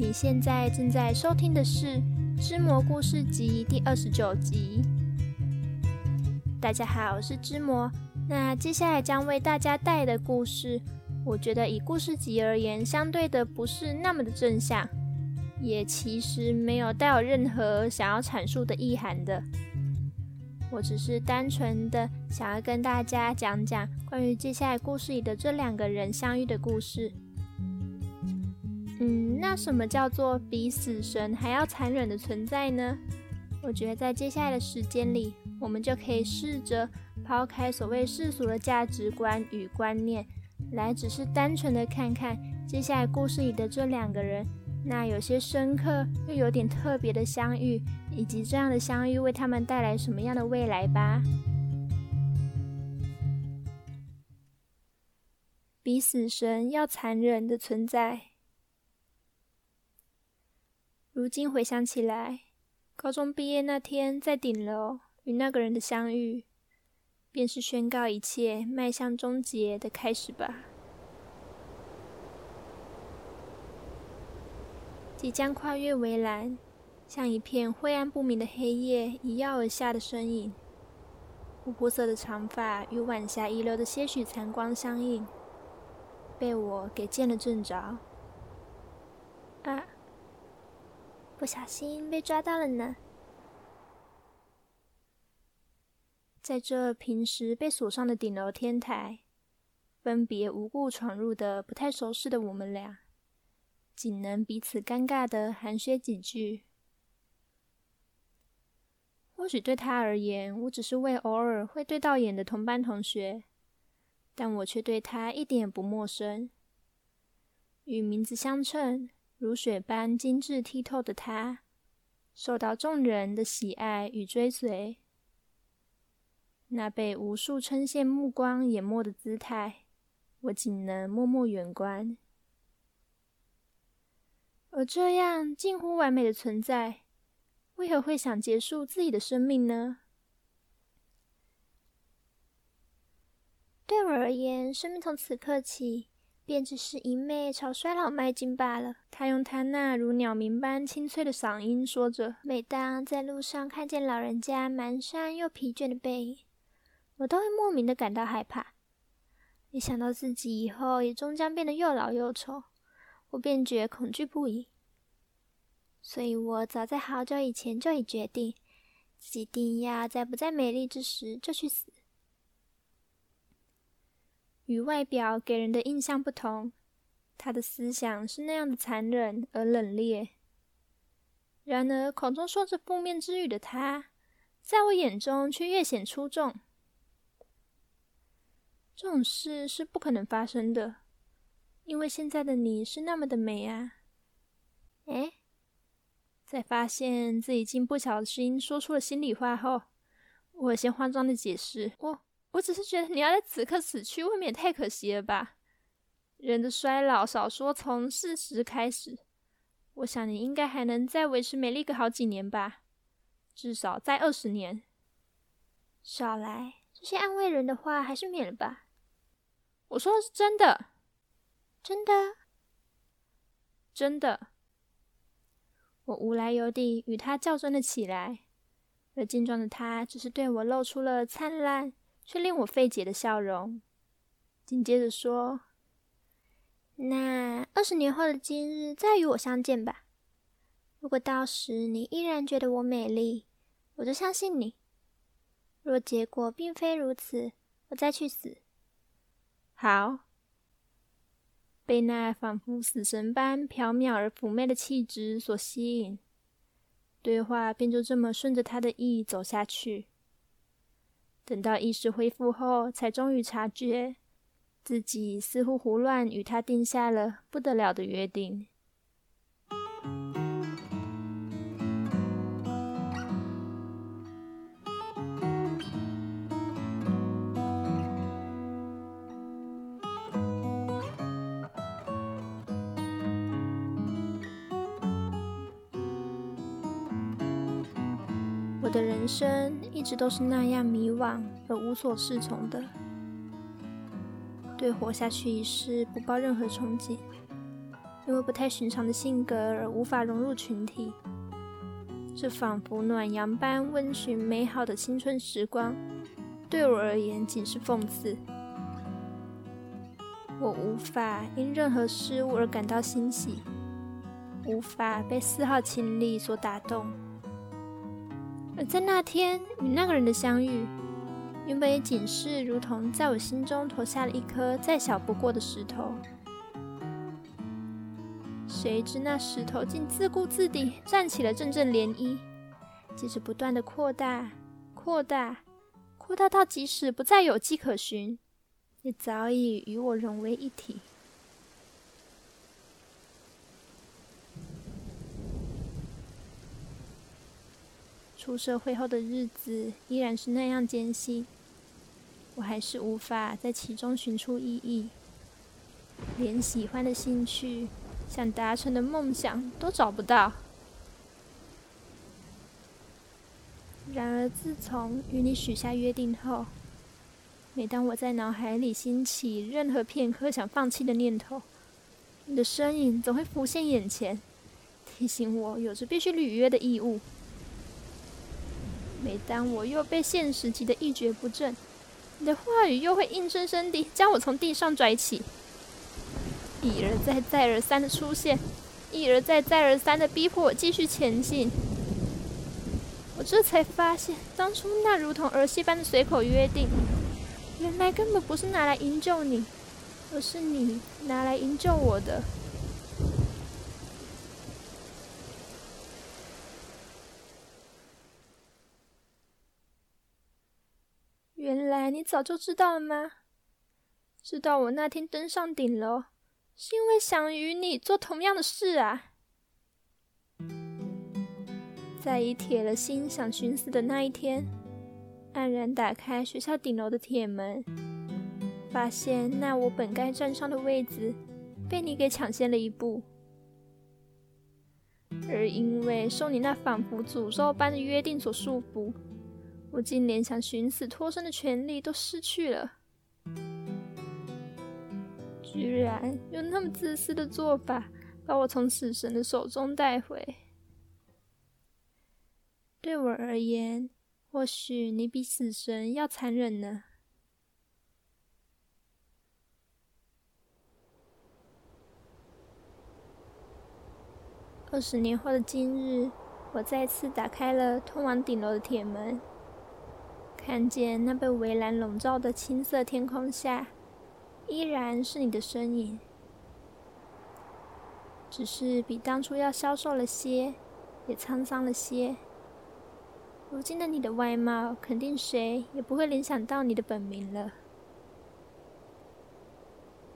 你现在正在收听的是《织魔故事集》第二十九集。大家好，我是织魔。那接下来将为大家带来的故事，我觉得以故事集而言，相对的不是那么的正向，也其实没有带有任何想要阐述的意涵的。我只是单纯的想要跟大家讲讲关于接下来故事里的这两个人相遇的故事。嗯，那什么叫做比死神还要残忍的存在呢？我觉得在接下来的时间里，我们就可以试着抛开所谓世俗的价值观与观念，来只是单纯的看看接下来故事里的这两个人，那有些深刻又有点特别的相遇，以及这样的相遇为他们带来什么样的未来吧。比死神要残忍的存在。如今回想起来，高中毕业那天在顶楼与那个人的相遇，便是宣告一切迈向终结的开始吧。即将跨越围栏，像一片晦暗不明的黑夜一跃而下的身影，琥珀色的长发与晚霞遗留的些许残光相映，被我给见了正着。啊！不小心被抓到了呢。在这平时被锁上的顶楼天台，分别无故闯入的不太熟识的我们俩，仅能彼此尴尬的寒暄几句。或许对他而言，我只是位偶尔会对到眼的同班同学，但我却对他一点也不陌生，与名字相称。如雪般精致剔透的他，受到众人的喜爱与追随。那被无数称羡目光淹没的姿态，我仅能默默远观。而这样近乎完美的存在，为何会想结束自己的生命呢？对我而言，生命从此刻起。便只是一昧朝衰老迈进罢了。他用他那如鸟鸣般清脆的嗓音说着：“每当在路上看见老人家蹒跚又疲倦的背影，我都会莫名的感到害怕。一想到自己以后也终将变得又老又丑，我便觉恐惧不已。所以我早在好久以前就已决定，自己定要在不再美丽之时就去死。”与外表给人的印象不同，他的思想是那样的残忍而冷冽。然而，口中说着负面之语的他，在我眼中却越显出众。这种事是不可能发生的，因为现在的你是那么的美啊！诶，在发现自己竟不小心说出了心里话后，我先慌张的解释：“我。”我只是觉得你要在此刻死去，未免太可惜了吧？人的衰老，少说从四十开始，我想你应该还能再维持美丽个好几年吧，至少再二十年。少来，这些安慰人的话还是免了吧。我说的是真的，真的，真的。我无来由地与他较真了起来，而健壮的他只是对我露出了灿烂。却令我费解的笑容，紧接着说：“那二十年后的今日再与我相见吧。如果到时你依然觉得我美丽，我就相信你；若结果并非如此，我再去死。”好，被那仿佛死神般飘渺而妩媚的气质所吸引，对话便就这么顺着他的意走下去。等到意识恢复后，才终于察觉自己似乎胡乱与他定下了不得了的约定。我的人生一直都是那样迷惘而无所适从的，对活下去一事不抱任何憧憬，因为不太寻常的性格而无法融入群体。这仿佛暖阳般温煦美好的青春时光，对我而言仅是讽刺。我无法因任何失误而感到欣喜，无法被丝毫情理所打动。而在那天与那个人的相遇，原本也仅是如同在我心中投下了一颗再小不过的石头。谁知那石头竟自顾自地站起了阵阵涟漪，接着不断地扩大、扩大、扩大到即使不再有迹可循，也早已与我融为一体。出社会后的日子依然是那样艰辛，我还是无法在其中寻出意义，连喜欢的兴趣。想达成的梦想都找不到。然而，自从与你许下约定后，每当我在脑海里兴起任何片刻想放弃的念头，你的身影总会浮现眼前，提醒我有着必须履约的义务。每当我又被现实击得一蹶不振，你的话语又会硬生生地将我从地上拽起。一而再，再而三的出现，一而再，再而三的逼迫我继续前进。我这才发现，当初那如同儿戏般的随口约定，原来根本不是拿来营救你，而是你拿来营救我的。原你早就知道了吗？知道我那天登上顶楼。是因为想与你做同样的事啊！在以铁了心想寻死的那一天，黯然打开学校顶楼的铁门，发现那我本该站上的位置被你给抢先了一步，而因为受你那仿佛诅咒般的约定所束缚，我竟连想寻死脱身的权利都失去了。居然用那么自私的做法，把我从死神的手中带回。对我而言，或许你比死神要残忍呢。二十年后的今日，我再次打开了通往顶楼的铁门，看见那被围栏笼罩的青色天空下。依然是你的身影，只是比当初要消瘦了些，也沧桑了些。如今的你的外貌，肯定谁也不会联想到你的本名了。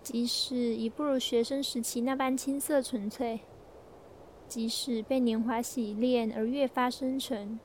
即使已不如学生时期那般青涩纯粹，即使被年华洗练而越发深沉。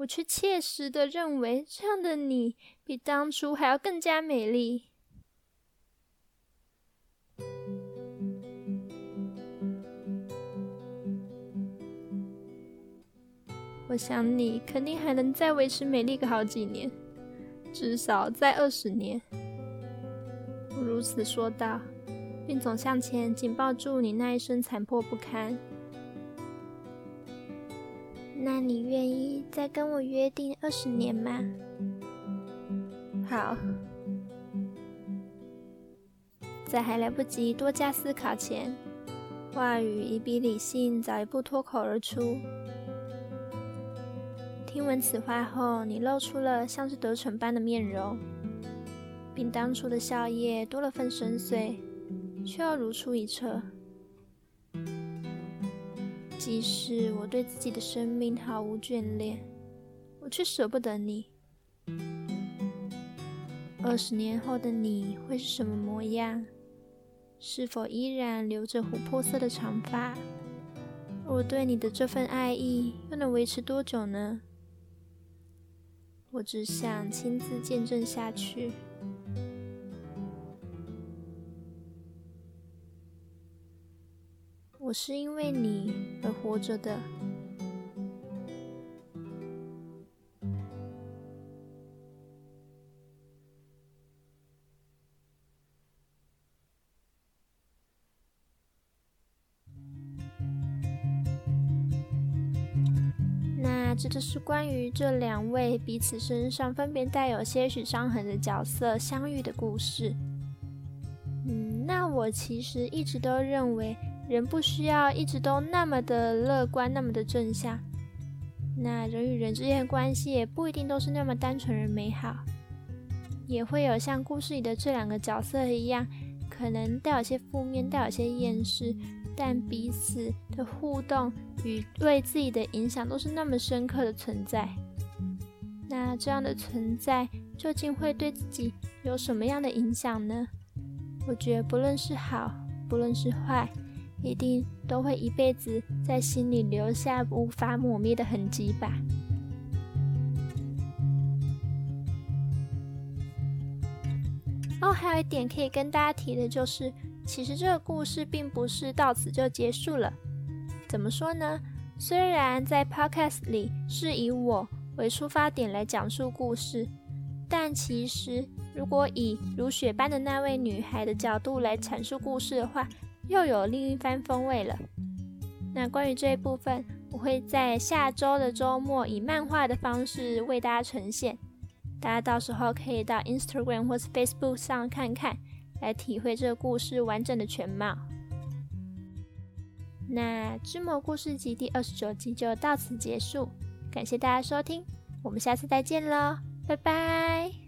我却切实的认为，这样的你比当初还要更加美丽。我想你肯定还能再维持美丽个好几年，至少再二十年。我如此说道，并总向前紧抱住你那一身残破不堪。那你愿意再跟我约定二十年吗？好，在还来不及多加思考前，话语已比理性早一步脱口而出。听闻此话后，你露出了像是得逞般的面容，比当初的笑靥多了份深邃，却又如出一辙。即使我对自己的生命毫无眷恋，我却舍不得你。二十年后的你会是什么模样？是否依然留着琥珀色的长发？我对你的这份爱意又能维持多久呢？我只想亲自见证下去。我是因为你而活着的。那这就是关于这两位彼此身上分别带有些许伤痕的角色相遇的故事。嗯，那我其实一直都认为。人不需要一直都那么的乐观，那么的正向。那人与人之间的关系也不一定都是那么单纯而美好，也会有像故事里的这两个角色一样，可能带有些负面，带有些厌世。但彼此的互动与对自己的影响都是那么深刻的存在。那这样的存在究竟会对自己有什么样的影响呢？我觉得不论是好，不论是坏，一定都会一辈子在心里留下无法抹灭的痕迹吧。哦，还有一点可以跟大家提的就是。其实这个故事并不是到此就结束了。怎么说呢？虽然在 Podcast 里是以我为出发点来讲述故事，但其实如果以如雪般的那位女孩的角度来阐述故事的话，又有另一番风味了。那关于这一部分，我会在下周的周末以漫画的方式为大家呈现，大家到时候可以到 Instagram 或是 Facebook 上看看。来体会这个故事完整的全貌。那《织魔故事集》第二十九集就到此结束，感谢大家收听，我们下次再见喽，拜拜。